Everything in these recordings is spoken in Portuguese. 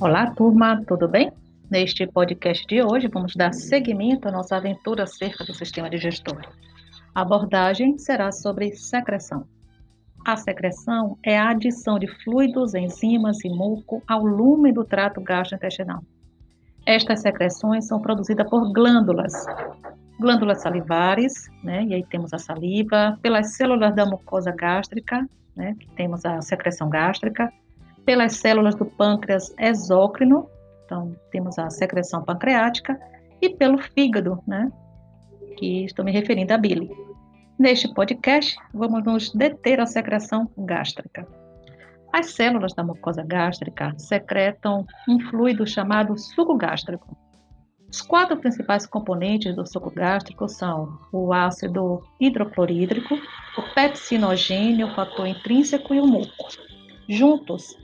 Olá, turma, tudo bem? Neste podcast de hoje, vamos dar seguimento à nossa aventura acerca do sistema digestório. A abordagem será sobre secreção. A secreção é a adição de fluidos, enzimas e muco ao lume do trato gastrointestinal. Estas secreções são produzidas por glândulas, glândulas salivares, né? E aí temos a saliva, pelas células da mucosa gástrica, né? Temos a secreção gástrica, pelas células do pâncreas exócrino, então temos a secreção pancreática, e pelo fígado, né? Que estou me referindo à bile. Neste podcast, vamos nos deter à secreção gástrica. As células da mucosa gástrica secretam um fluido chamado suco gástrico. Os quatro principais componentes do suco gástrico são o ácido hidroclorídrico, o pepsinogênio, o fator intrínseco e o muco. Juntos,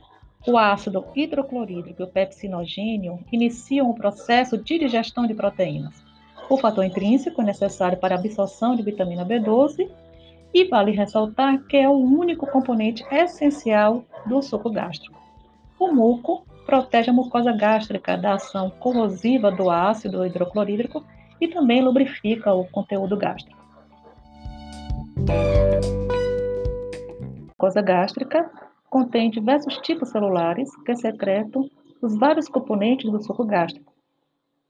o ácido hidroclorídrico e o pepsinogênio iniciam o processo de digestão de proteínas. O fator intrínseco é necessário para a absorção de vitamina B12 e vale ressaltar que é o único componente essencial do suco gástrico. O muco protege a mucosa gástrica da ação corrosiva do ácido hidroclorídrico e também lubrifica o conteúdo gástrico. A mucosa gástrica contém diversos tipos celulares que secretam os vários componentes do suco gástrico.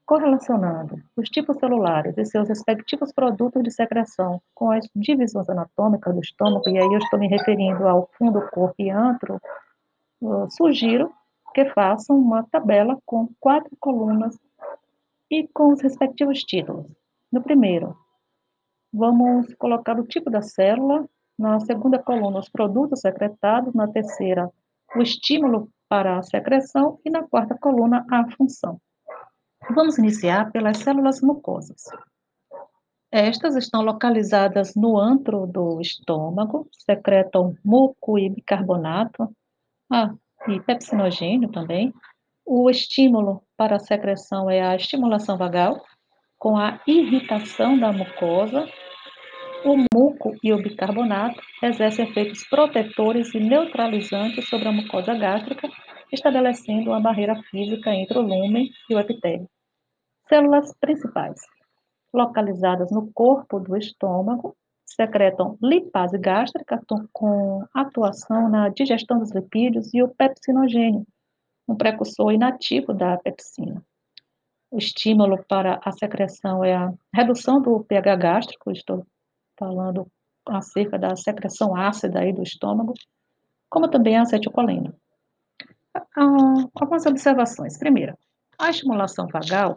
Correlacionando os tipos celulares e seus respectivos produtos de secreção com as divisões anatômicas do estômago, e aí eu estou me referindo ao fundo, corpo e antro, sugiro que façam uma tabela com quatro colunas e com os respectivos títulos. No primeiro, vamos colocar o tipo da célula, na segunda coluna, os produtos secretados. Na terceira, o estímulo para a secreção. E na quarta coluna, a função. Vamos iniciar pelas células mucosas. Estas estão localizadas no antro do estômago, secretam muco e bicarbonato, ah, e pepsinogênio também. O estímulo para a secreção é a estimulação vagal, com a irritação da mucosa o muco e o bicarbonato exercem efeitos protetores e neutralizantes sobre a mucosa gástrica, estabelecendo uma barreira física entre o lumen e o epitélio. Células principais, localizadas no corpo do estômago, secretam lipase gástrica com atuação na digestão dos lipídios e o pepsinogênio, um precursor inativo da pepsina. O estímulo para a secreção é a redução do pH gástrico, estou falando acerca da secreção ácida aí do estômago, como também a acetilcolina. Ah, algumas observações. Primeira, a estimulação vagal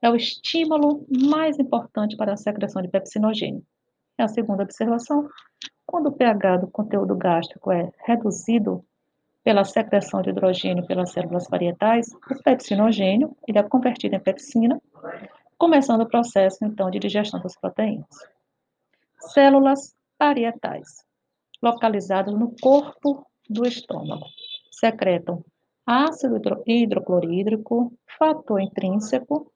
é o estímulo mais importante para a secreção de pepsinogênio. E a segunda observação, quando o pH do conteúdo gástrico é reduzido pela secreção de hidrogênio pelas células parietais, o pepsinogênio ele é convertido em pepsina, começando o processo, então, de digestão das proteínas células parietais, localizadas no corpo do estômago. Secretam ácido hidroclorídrico, fator intrínseco.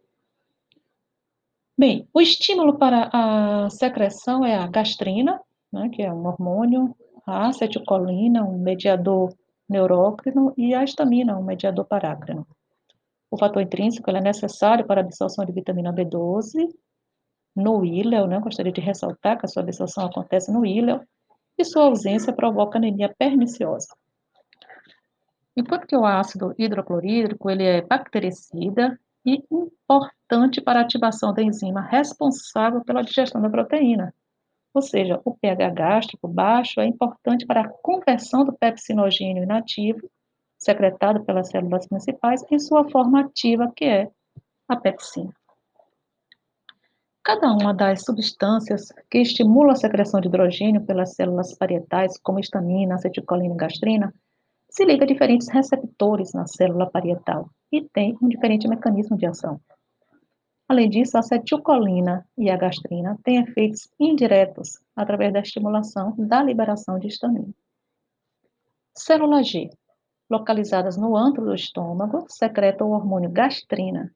Bem, o estímulo para a secreção é a gastrina, né, que é um hormônio, a acetilcolina, um mediador neurócrino, e a histamina, um mediador parácrino. O fator intrínseco é necessário para a absorção de vitamina B12 no íleo, né? Gostaria de ressaltar que a sua absorção acontece no íleo e sua ausência provoca anemia perniciosa. Enquanto que o ácido hidroclorídrico ele é bactericida e importante para a ativação da enzima responsável pela digestão da proteína. Ou seja, o pH gástrico baixo é importante para a conversão do pepsinogênio inativo, secretado pelas células principais, em sua forma ativa, que é a pepsina. Cada uma das substâncias que estimulam a secreção de hidrogênio pelas células parietais, como histamina, acetilcolina e gastrina, se liga a diferentes receptores na célula parietal e tem um diferente mecanismo de ação. Além disso, a acetilcolina e a gastrina têm efeitos indiretos através da estimulação da liberação de histamina. Célula G, localizadas no antro do estômago, secretam o hormônio gastrina,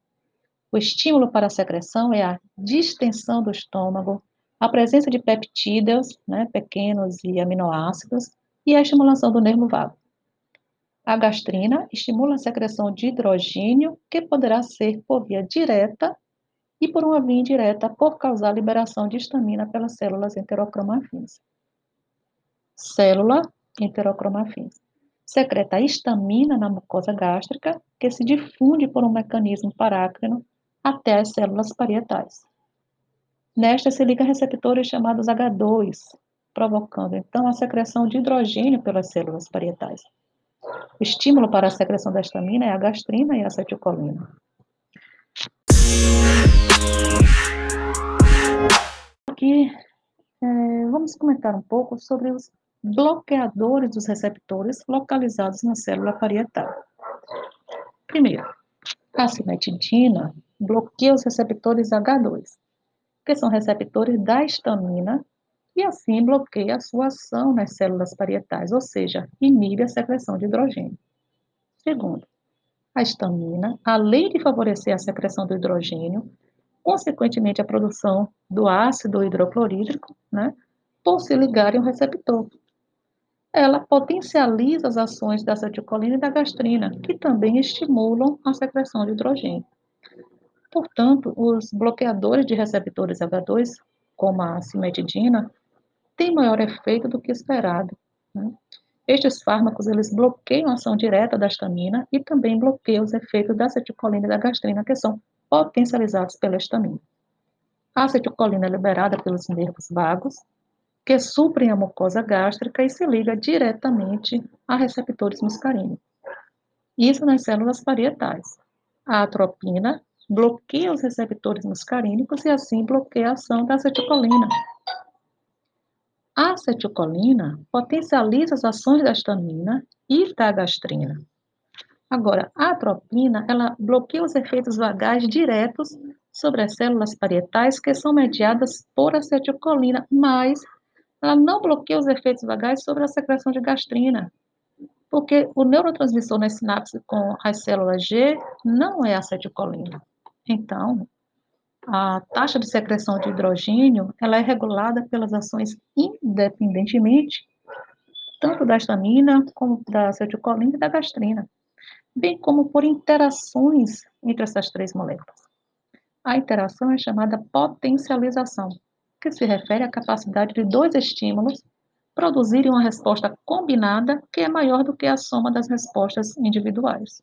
o estímulo para a secreção é a distensão do estômago, a presença de peptídeos, né, pequenos e aminoácidos, e a estimulação do nervo vago. A gastrina estimula a secreção de hidrogênio, que poderá ser por via direta e por uma via indireta por causar a liberação de histamina pelas células enterocromafins. Célula enterocromafins. Secreta histamina na mucosa gástrica, que se difunde por um mecanismo parácrino até as células parietais. Nesta se liga receptores chamados H2, provocando então a secreção de hidrogênio pelas células parietais. O estímulo para a secreção da histamina é a gastrina e a acetilcolina. Aqui é, vamos comentar um pouco sobre os bloqueadores dos receptores localizados na célula parietal. Primeiro, a cimetidina bloqueia os receptores H2, que são receptores da histamina, e assim bloqueia a sua ação nas células parietais, ou seja, inibe a secreção de hidrogênio. Segundo, a histamina, além de favorecer a secreção do hidrogênio, consequentemente a produção do ácido hidroclorídrico, né, por se ligarem ao receptor. Ela potencializa as ações da acetilcolina e da gastrina, que também estimulam a secreção de hidrogênio. Portanto, os bloqueadores de receptores H2, como a cimetidina, têm maior efeito do que esperado. Né? Estes fármacos, eles bloqueiam a ação direta da histamina e também bloqueiam os efeitos da acetilcolina e da gastrina, que são potencializados pela histamina. A acetilcolina é liberada pelos nervos vagos, que suprem a mucosa gástrica e se liga diretamente a receptores muscarínicos. Isso nas células parietais. A atropina bloqueia os receptores muscarínicos e assim bloqueia a ação da acetilcolina. A acetilcolina potencializa as ações da histamina e da gastrina. Agora, a atropina, ela bloqueia os efeitos vagais diretos sobre as células parietais que são mediadas por acetilcolina, mas ela não bloqueia os efeitos vagais sobre a secreção de gastrina, porque o neurotransmissor na sinapse com as células G não é acetilcolina. Então, a taxa de secreção de hidrogênio ela é regulada pelas ações independentemente tanto da histamina como da acetilcolina e da gastrina, bem como por interações entre essas três moléculas. A interação é chamada potencialização, que se refere à capacidade de dois estímulos produzirem uma resposta combinada que é maior do que a soma das respostas individuais.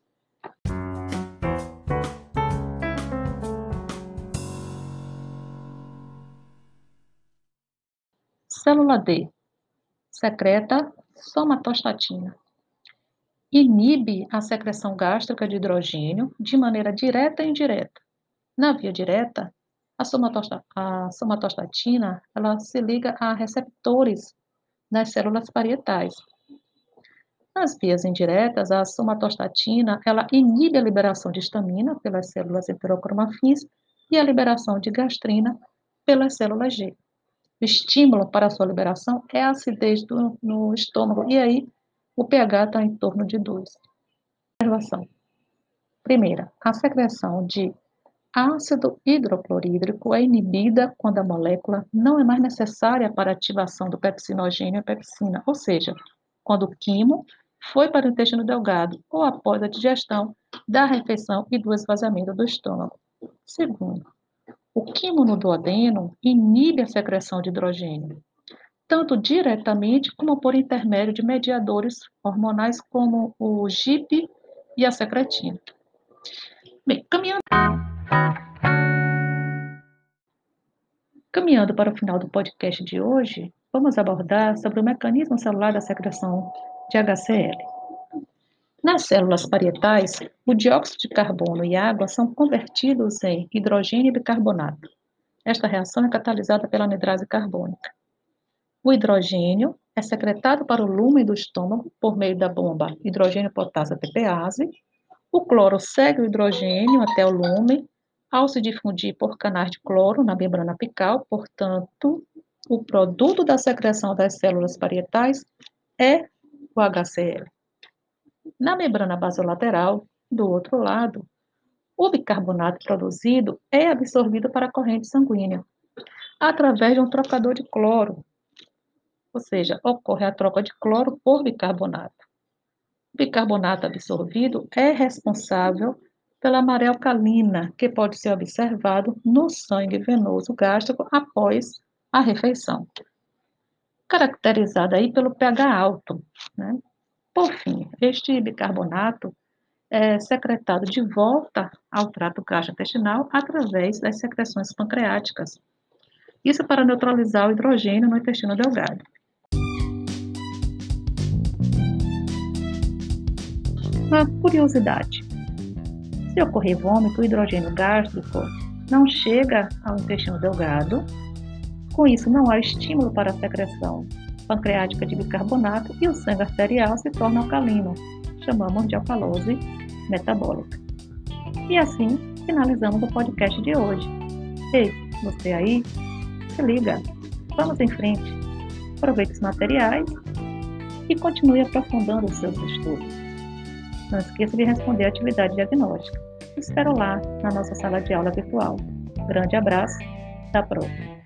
Célula D secreta somatostatina. Inibe a secreção gástrica de hidrogênio de maneira direta e indireta. Na via direta, a, a somatostatina ela se liga a receptores nas células parietais. Nas vias indiretas, a somatostatina ela inibe a liberação de histamina pelas células heterocromafins e a liberação de gastrina pelas células G. O estímulo para a sua liberação é a acidez do, no estômago, e aí o pH está em torno de 2. Observação. Primeira, a secreção de ácido hidroclorídrico é inibida quando a molécula não é mais necessária para a ativação do pepsinogênio e pepsina, ou seja, quando o quimo foi para o intestino delgado ou após a digestão da refeição e do esvaziamento do estômago. Segundo, o quimo no duodeno inibe a secreção de hidrogênio, tanto diretamente como por intermédio de mediadores hormonais como o GIP e a secretina. Bem, caminhando, caminhando para o final do podcast de hoje, vamos abordar sobre o mecanismo celular da secreção de HCl. Nas células parietais, o dióxido de carbono e água são convertidos em hidrogênio e bicarbonato. Esta reação é catalisada pela anidrase carbônica. O hidrogênio é secretado para o lumen do estômago por meio da bomba hidrogênio-potássio TPase. O cloro segue o hidrogênio até o lumen ao se difundir por canais de cloro na membrana apical, portanto, o produto da secreção das células parietais é o HCl. Na membrana basolateral, do outro lado, o bicarbonato produzido é absorvido para a corrente sanguínea através de um trocador de cloro, ou seja, ocorre a troca de cloro por bicarbonato. bicarbonato absorvido é responsável pela maré alcalina, que pode ser observado no sangue venoso gástrico após a refeição, caracterizada aí pelo pH alto. Né? Por fim, este bicarbonato é secretado de volta ao trato gastrointestinal através das secreções pancreáticas. Isso para neutralizar o hidrogênio no intestino delgado. Uma curiosidade: se ocorrer vômito, o hidrogênio gástrico não chega ao intestino delgado. Com isso, não há estímulo para a secreção pancreática de bicarbonato e o sangue arterial se torna alcalino. Chamamos de alcalose metabólica. E assim finalizamos o podcast de hoje. Ei, você aí, se liga, vamos em frente, aproveite os materiais e continue aprofundando os seus estudos. Não esqueça de responder a atividade diagnóstica. Espero lá na nossa sala de aula virtual. Grande abraço, até a próxima.